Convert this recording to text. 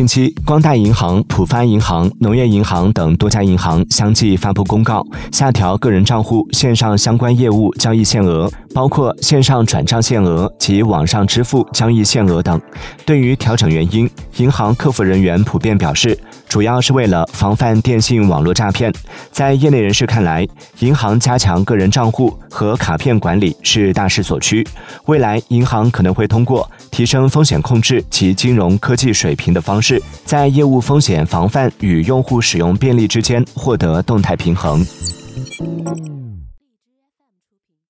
近期，光大银行、浦发银行、农业银行等多家银行相继发布公告，下调个人账户线上相关业务交易限额，包括线上转账限额及网上支付交易限额等。对于调整原因，银行客服人员普遍表示，主要是为了防范电信网络诈骗。在业内人士看来，银行加强个人账户和卡片管理是大势所趋，未来银行可能会通过提升风险控制及金融科技水平的方式，在业务风险防范与用户使用便利之间获得动态平衡。